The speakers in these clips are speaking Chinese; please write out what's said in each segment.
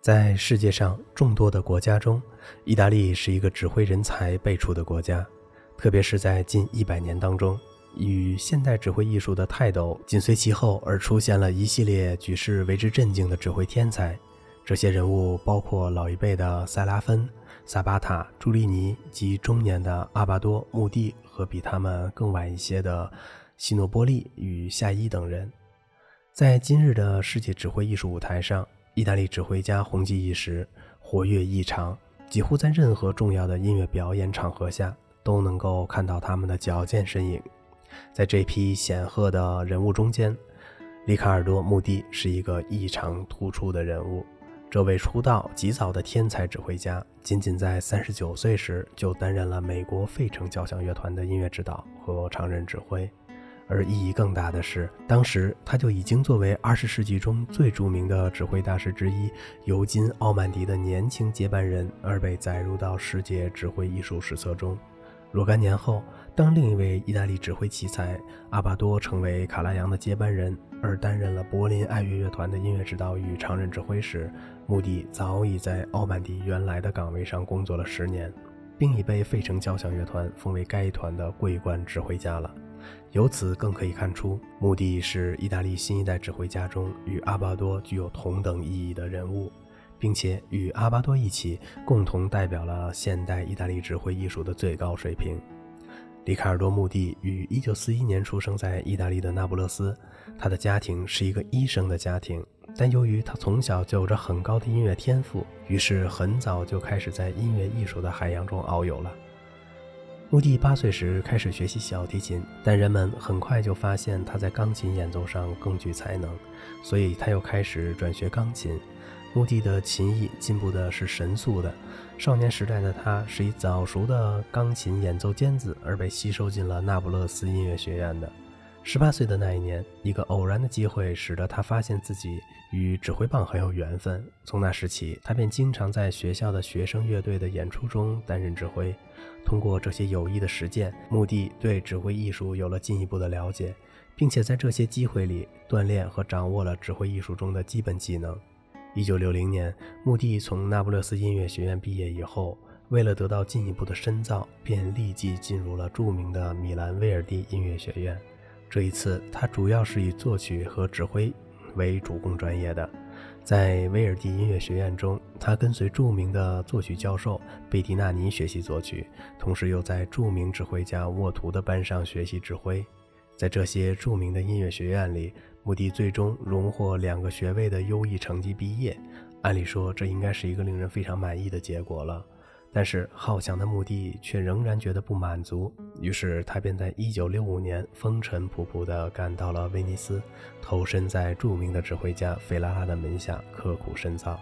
在世界上众多的国家中，意大利是一个指挥人才辈出的国家，特别是在近一百年当中，与现代指挥艺术的泰斗紧随其后，而出现了一系列举世为之震惊的指挥天才。这些人物包括老一辈的塞拉芬、萨巴塔、朱利尼及中年的阿巴多、穆蒂和比他们更晚一些的西诺波利与夏伊等人。在今日的世界指挥艺术舞台上，意大利指挥家红极一时，活跃异常，几乎在任何重要的音乐表演场合下都能够看到他们的矫健身影。在这批显赫的人物中间，里卡尔多·穆蒂是一个异常突出的人物。这位出道极早的天才指挥家，仅仅在三十九岁时就担任了美国费城交响乐团的音乐指导和常任指挥。而意义更大的是，当时他就已经作为二十世纪中最著名的指挥大师之一尤金·奥曼迪的年轻接班人而被载入到世界指挥艺术史册中。若干年后，当另一位意大利指挥奇才阿巴多成为卡拉扬的接班人，而担任了柏林爱乐乐团的音乐指导与常任指挥时，穆迪早已在奥曼迪原来的岗位上工作了十年，并已被费城交响乐团封为该团的桂冠指挥家了。由此更可以看出，穆迪是意大利新一代指挥家中与阿巴多具有同等意义的人物，并且与阿巴多一起共同代表了现代意大利指挥艺术的最高水平。里卡尔多·穆蒂于1941年出生在意大利的那不勒斯，他的家庭是一个医生的家庭，但由于他从小就有着很高的音乐天赋，于是很早就开始在音乐艺术的海洋中遨游了。穆蒂八岁时开始学习小提琴，但人们很快就发现他在钢琴演奏上更具才能，所以他又开始转学钢琴。穆蒂的琴艺进步的是神速的。少年时代的他是以早熟的钢琴演奏尖子而被吸收进了那不勒斯音乐学院的。十八岁的那一年，一个偶然的机会使得他发现自己与指挥棒很有缘分。从那时起，他便经常在学校的学生乐队的演出中担任指挥。通过这些有益的实践，穆蒂对指挥艺术有了进一步的了解，并且在这些机会里锻炼和掌握了指挥艺术中的基本技能。一九六零年，穆蒂从那不勒斯音乐学院毕业以后，为了得到进一步的深造，便立即进入了著名的米兰威尔第音乐学院。这一次，他主要是以作曲和指挥为主攻专业的。在威尔第音乐学院中，他跟随著名的作曲教授贝蒂纳尼学习作曲，同时又在著名指挥家沃图的班上学习指挥。在这些著名的音乐学院里，穆迪最终荣获两个学位的优异成绩毕业。按理说，这应该是一个令人非常满意的结果了。但是好强的穆蒂却仍然觉得不满足，于是他便在1965年风尘仆仆地赶到了威尼斯，投身在著名的指挥家费拉拉的门下，刻苦深造。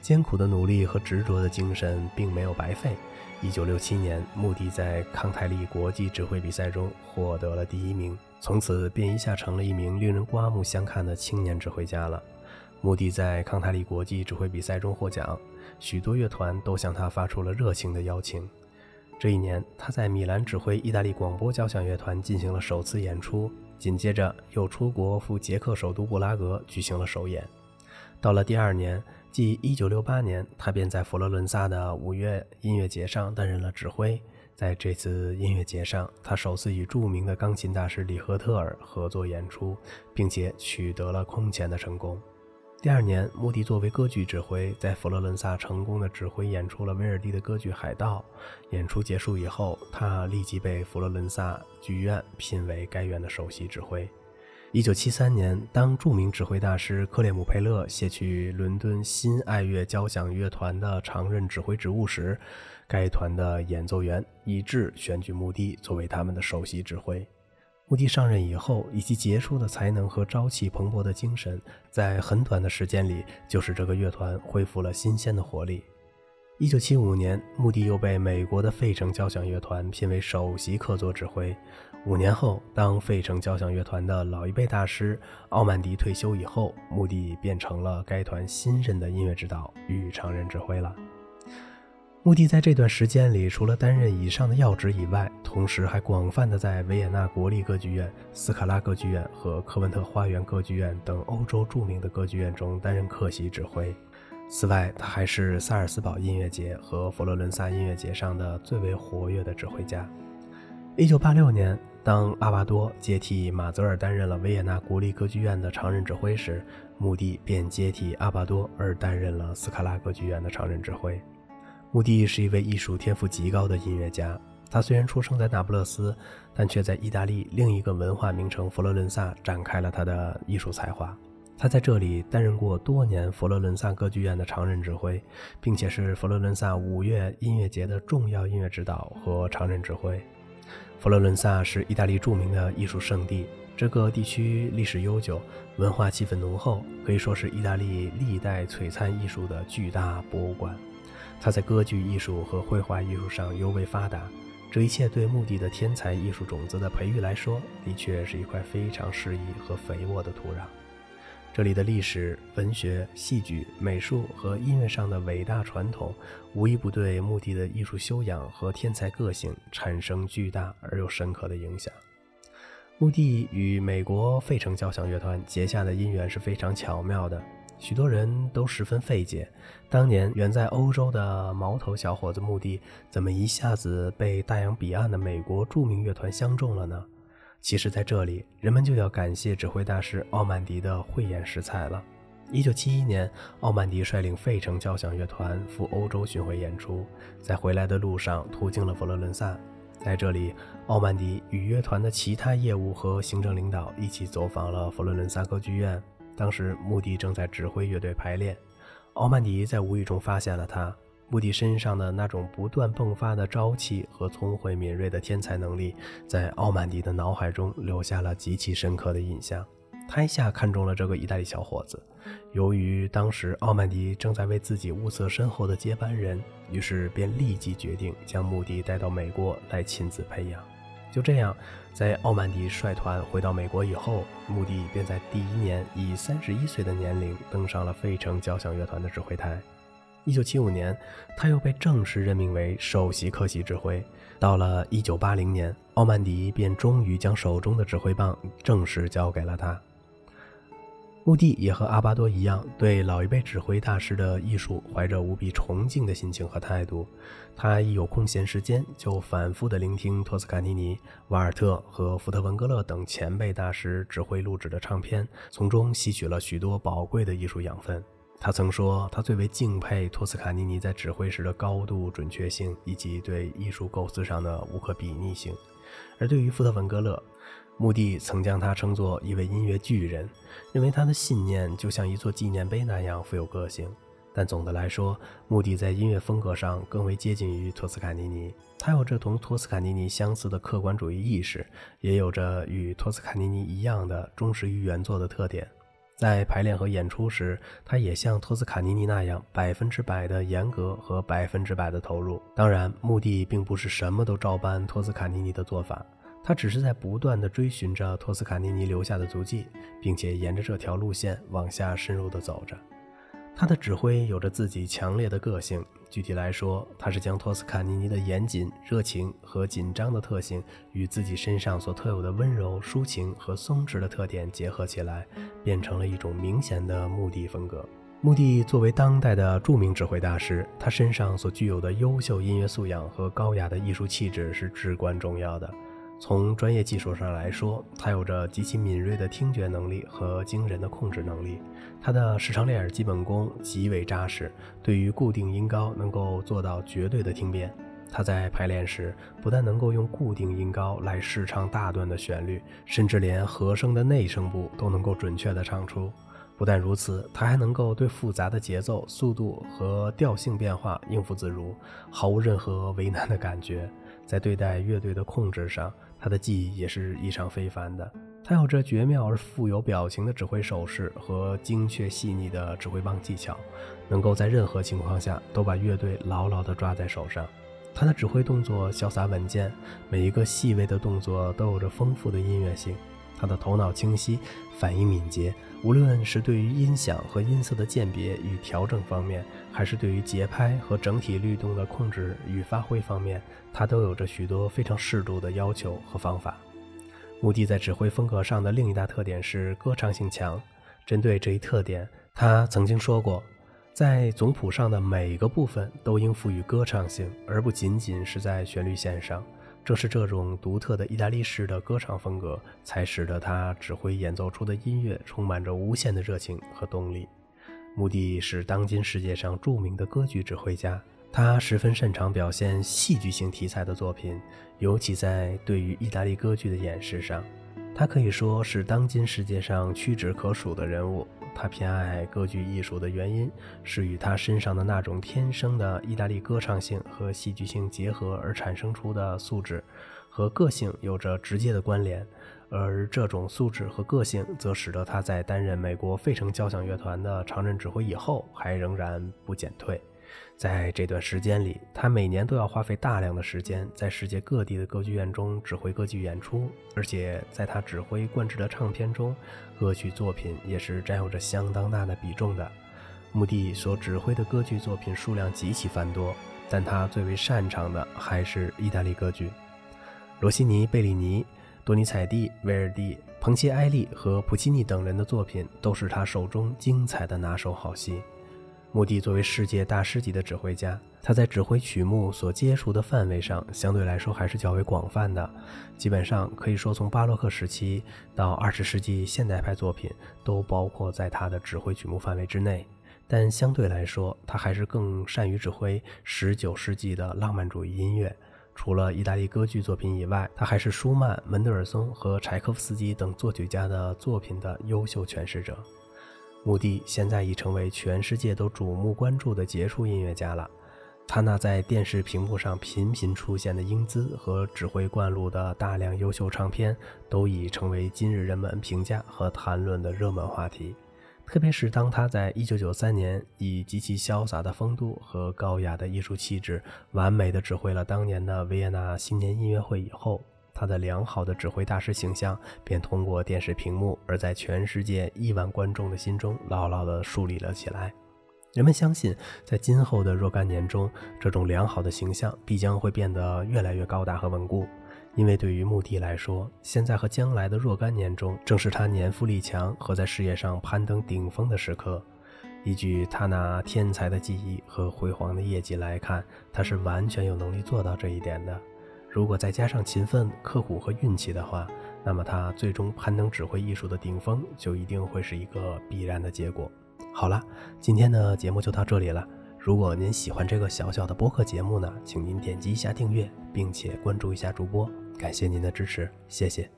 艰苦的努力和执着的精神并没有白费。1967年，穆迪在康泰利国际指挥比赛中获得了第一名，从此便一下成了一名令人刮目相看的青年指挥家了。穆迪在康泰利国际指挥比赛中获奖。许多乐团都向他发出了热情的邀请。这一年，他在米兰指挥意大利广播交响乐团进行了首次演出，紧接着又出国赴捷克首都布拉格举行了首演。到了第二年，即1968年，他便在佛罗伦萨的五月音乐节上担任了指挥。在这次音乐节上，他首次与著名的钢琴大师里赫特尔合作演出，并且取得了空前的成功。第二年，穆迪作为歌剧指挥，在佛罗伦萨成功的指挥演出了威尔第的歌剧《海盗》。演出结束以后，他立即被佛罗伦萨剧院聘为该院的首席指挥。一九七三年，当著名指挥大师克列姆佩勒卸去伦敦新爱乐交响乐团的常任指挥职务时，该团的演奏员一致选举穆迪作为他们的首席指挥。穆迪上任以后，以其杰出的才能和朝气蓬勃的精神，在很短的时间里就使这个乐团恢复了新鲜的活力。一九七五年，穆迪又被美国的费城交响乐团聘为首席客座指挥。五年后，当费城交响乐团的老一辈大师奥曼迪退休以后，穆迪变成了该团新任的音乐指导与常任指挥了。穆迪在这段时间里，除了担任以上的要职以外，同时还广泛的在维也纳国立歌剧院、斯卡拉歌剧院和科文特花园歌剧院等欧洲著名的歌剧院中担任客席指挥。此外，他还是萨尔斯堡音乐节和佛罗伦萨音乐节上的最为活跃的指挥家。一九八六年，当阿巴多接替马泽尔担任了维也纳国立歌剧院的常任指挥时，穆蒂便接替阿巴多而担任了斯卡拉歌剧院的常任指挥。穆蒂是一位艺术天赋极高的音乐家。他虽然出生在那不勒斯，但却在意大利另一个文化名城佛罗伦萨展开了他的艺术才华。他在这里担任过多年佛罗伦萨歌剧院的常任指挥，并且是佛罗伦萨五月音乐节的重要音乐指导和常任指挥。佛罗伦萨是意大利著名的艺术圣地，这个地区历史悠久，文化气氛浓厚，可以说是意大利历代璀璨艺术的巨大博物馆。它在歌剧艺术和绘画艺术上尤为发达，这一切对墓地的天才艺术种子的培育来说，的确是一块非常适宜和肥沃的土壤。这里的历史、文学、戏剧、美术和音乐上的伟大传统，无一不对墓地的艺术修养和天才个性产生巨大而又深刻的影响。墓地与美国费城交响乐团结下的姻缘是非常巧妙的，许多人都十分费解：当年远在欧洲的毛头小伙子墓地，怎么一下子被大洋彼岸的美国著名乐团相中了呢？其实，在这里，人们就要感谢指挥大师奥曼迪的慧眼识才了。一九七一年，奥曼迪率领费城交响乐团赴欧洲巡回演出，在回来的路上途经了佛罗伦萨。在这里，奥曼迪与乐团的其他业务和行政领导一起走访了佛罗伦萨歌剧院。当时，穆迪正在指挥乐队排练，奥曼迪在无意中发现了他。穆迪身上的那种不断迸发的朝气和聪慧敏锐的天才能力，在奥曼迪的脑海中留下了极其深刻的印象。他一下看中了这个意大利小伙子。由于当时奥曼迪正在为自己物色身后的接班人，于是便立即决定将穆迪带到美国来亲自培养。就这样，在奥曼迪率团回到美国以后，穆迪便在第一年以三十一岁的年龄登上了费城交响乐团的指挥台。一九七五年，他又被正式任命为首席客席指挥。到了一九八零年，奥曼迪便终于将手中的指挥棒正式交给了他。穆蒂也和阿巴多一样，对老一辈指挥大师的艺术怀着无比崇敬的心情和态度。他一有空闲时间，就反复地聆听托斯卡尼尼、瓦尔特和福特文格勒等前辈大师指挥录制的唱片，从中吸取了许多宝贵的艺术养分。他曾说，他最为敬佩托斯卡尼尼在指挥时的高度准确性以及对艺术构思上的无可比拟性。而对于福特文格勒，穆蒂曾将他称作一位音乐巨人，认为他的信念就像一座纪念碑那样富有个性。但总的来说，穆蒂在音乐风格上更为接近于托斯卡尼尼。他有着同托斯卡尼尼相似的客观主义意识，也有着与托斯卡尼尼一样的忠实于原作的特点。在排练和演出时，他也像托斯卡尼尼那样百分之百的严格和百分之百的投入。当然，目的并不是什么都照搬托斯卡尼尼的做法，他只是在不断地追寻着托斯卡尼尼留下的足迹，并且沿着这条路线往下深入地走着。他的指挥有着自己强烈的个性。具体来说，他是将托斯卡尼尼的严谨、热情和紧张的特性与自己身上所特有的温柔、抒情和松弛的特点结合起来，变成了一种明显的目的风格。穆蒂作为当代的著名指挥大师，他身上所具有的优秀音乐素养和高雅的艺术气质是至关重要的。从专业技术上来说，他有着极其敏锐的听觉能力和惊人的控制能力。他的视唱练耳基本功极为扎实，对于固定音高能够做到绝对的听辨。他在排练时，不但能够用固定音高来试唱大段的旋律，甚至连和声的内声部都能够准确地唱出。不但如此，他还能够对复杂的节奏、速度和调性变化应付自如，毫无任何为难的感觉。在对待乐队的控制上，他的技艺也是异常非凡的。他有着绝妙而富有表情的指挥手势和精确细腻的指挥棒技巧，能够在任何情况下都把乐队牢牢地抓在手上。他的指挥动作潇洒稳健，每一个细微的动作都有着丰富的音乐性。他的头脑清晰，反应敏捷，无论是对于音响和音色的鉴别与调整方面，还是对于节拍和整体律动的控制与发挥方面，他都有着许多非常适度的要求和方法。穆迪在指挥风格上的另一大特点是歌唱性强。针对这一特点，他曾经说过：“在总谱上的每一个部分都应赋予歌唱性，而不仅仅是在旋律线上。正是这种独特的意大利式的歌唱风格，才使得他指挥演奏出的音乐充满着无限的热情和动力。穆蒂是当今世界上著名的歌剧指挥家，他十分擅长表现戏剧性题材的作品，尤其在对于意大利歌剧的演示上，他可以说是当今世界上屈指可数的人物。他偏爱歌剧艺术的原因，是与他身上的那种天生的意大利歌唱性和戏剧性结合而产生出的素质和个性有着直接的关联，而这种素质和个性，则使得他在担任美国费城交响乐团的常任指挥以后，还仍然不减退。在这段时间里，他每年都要花费大量的时间在世界各地的歌剧院中指挥歌剧演出，而且在他指挥灌制的唱片中，歌曲作品也是占有着相当大的比重的。穆蒂所指挥的歌剧作品数量极其繁多，但他最为擅长的还是意大利歌剧。罗西尼、贝里尼、多尼采蒂、威尔第、彭切埃利和普契尼等人的作品都是他手中精彩的拿手好戏。穆蒂作为世界大师级的指挥家，他在指挥曲目所接触的范围上相对来说还是较为广泛的，基本上可以说从巴洛克时期到二十世纪现代派作品都包括在他的指挥曲目范围之内。但相对来说，他还是更善于指挥十九世纪的浪漫主义音乐。除了意大利歌剧作品以外，他还是舒曼、门德尔松和柴可夫斯基等作曲家的作品的优秀诠释者。穆蒂现在已成为全世界都瞩目关注的杰出音乐家了。他那在电视屏幕上频频出现的英姿和指挥灌录的大量优秀唱片，都已成为今日人们评价和谈论的热门话题。特别是当他在1993年以极其潇洒的风度和高雅的艺术气质，完美地指挥了当年的维也纳新年音乐会以后。他的良好的指挥大师形象便通过电视屏幕，而在全世界亿万观众的心中牢牢地树立了起来。人们相信，在今后的若干年中，这种良好的形象必将会变得越来越高大和稳固。因为对于穆迪来说，现在和将来的若干年中，正是他年富力强和在事业上攀登顶峰的时刻。依据他那天才的技艺和辉煌的业绩来看，他是完全有能力做到这一点的。如果再加上勤奋、刻苦和运气的话，那么他最终攀登指挥艺术的顶峰，就一定会是一个必然的结果。好了，今天的节目就到这里了。如果您喜欢这个小小的播客节目呢，请您点击一下订阅，并且关注一下主播，感谢您的支持，谢谢。